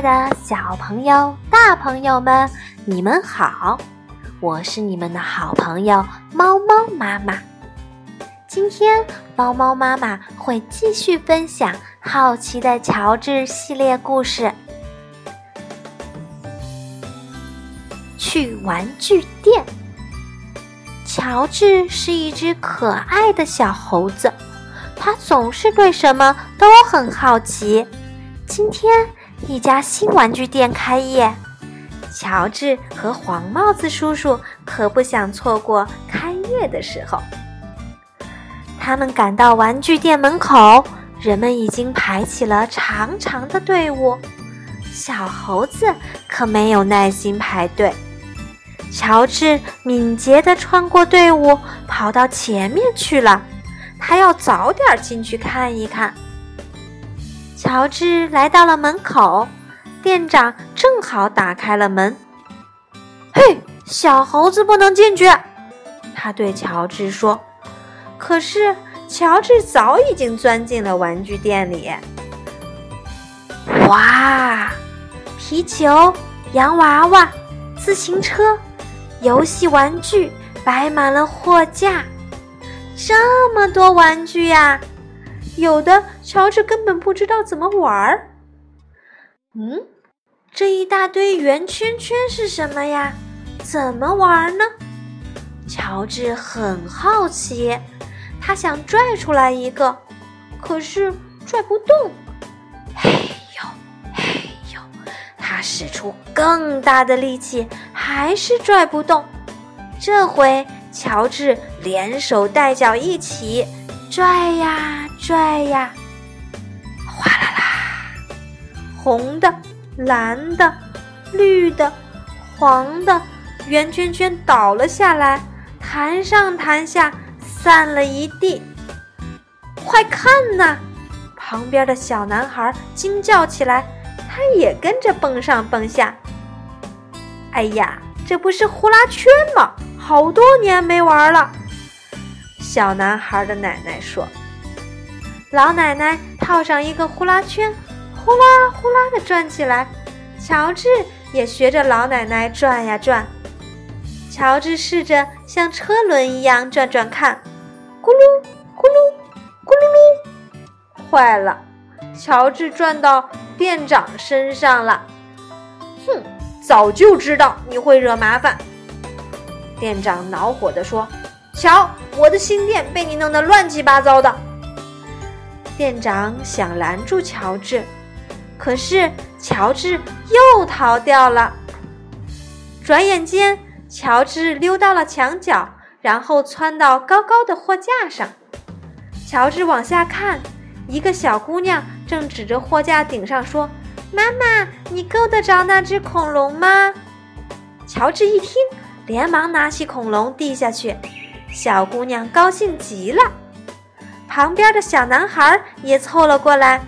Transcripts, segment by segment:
的小朋友、大朋友们，你们好！我是你们的好朋友猫猫妈妈。今天，猫猫妈妈会继续分享《好奇的乔治》系列故事。去玩具店。乔治是一只可爱的小猴子，他总是对什么都很好奇。今天。一家新玩具店开业，乔治和黄帽子叔叔可不想错过开业的时候。他们赶到玩具店门口，人们已经排起了长长的队伍。小猴子可没有耐心排队。乔治敏捷地穿过队伍，跑到前面去了。他要早点进去看一看。乔治来到了门口，店长正好打开了门。嘿，小猴子不能进去，他对乔治说。可是乔治早已经钻进了玩具店里。哇，皮球、洋娃娃、自行车、游戏玩具摆满了货架，这么多玩具呀！有的乔治根本不知道怎么玩儿。嗯，这一大堆圆圈圈是什么呀？怎么玩呢？乔治很好奇，他想拽出来一个，可是拽不动。嘿呦，嘿呦，他使出更大的力气，还是拽不动。这回乔治连手带脚一起拽呀！拽呀，红的、蓝的、绿的、黄的圆圈圈倒了下来，弹上弹下，散了一地。快看呐！旁边的小男孩惊叫起来，他也跟着蹦上蹦下。哎呀，这不是呼啦圈吗？好多年没玩了。小男孩的奶奶说。老奶奶套上一个呼啦圈，呼啦呼啦地转起来。乔治也学着老奶奶转呀转。乔治试着像车轮一样转转看，咕噜咕噜咕噜噜，坏了！乔治转到店长身上了。哼，早就知道你会惹麻烦。店长恼火地说：“瞧，我的新店被你弄得乱七八糟的。”店长想拦住乔治，可是乔治又逃掉了。转眼间，乔治溜到了墙角，然后窜到高高的货架上。乔治往下看，一个小姑娘正指着货架顶上说：“妈妈，你够得着那只恐龙吗？”乔治一听，连忙拿起恐龙递下去。小姑娘高兴极了。旁边的小男孩也凑了过来，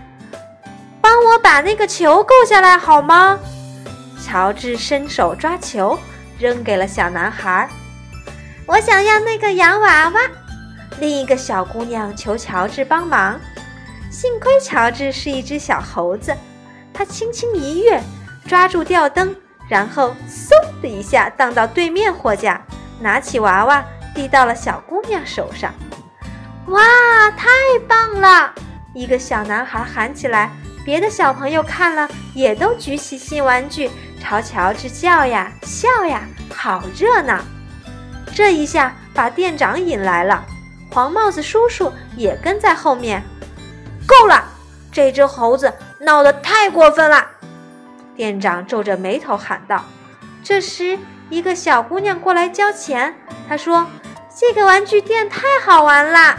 帮我把那个球够下来好吗？乔治伸手抓球，扔给了小男孩。我想要那个洋娃娃。另一个小姑娘求乔治帮忙。幸亏乔治是一只小猴子，他轻轻一跃，抓住吊灯，然后嗖的一下荡到对面货架，拿起娃娃递到了小姑娘手上。哇，太棒了！一个小男孩喊起来，别的小朋友看了也都举起新玩具，朝乔治叫呀笑呀，好热闹！这一下把店长引来了，黄帽子叔叔也跟在后面。够了，这只猴子闹得太过分了！店长皱着眉头喊道。这时，一个小姑娘过来交钱，她说：“这个玩具店太好玩啦！”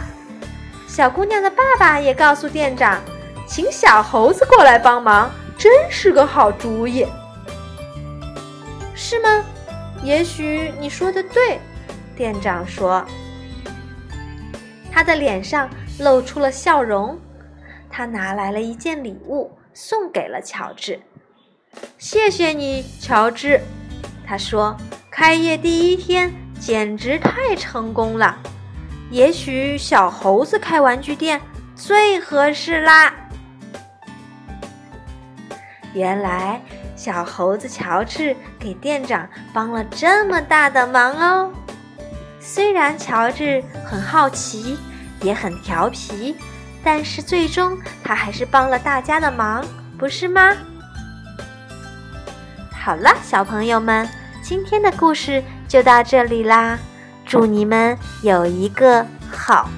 小姑娘的爸爸也告诉店长，请小猴子过来帮忙，真是个好主意，是吗？也许你说的对，店长说。他的脸上露出了笑容，他拿来了一件礼物送给了乔治。谢谢你，乔治，他说。开业第一天简直太成功了。也许小猴子开玩具店最合适啦。原来小猴子乔治给店长帮了这么大的忙哦。虽然乔治很好奇，也很调皮，但是最终他还是帮了大家的忙，不是吗？好了，小朋友们，今天的故事就到这里啦。祝你们有一个好。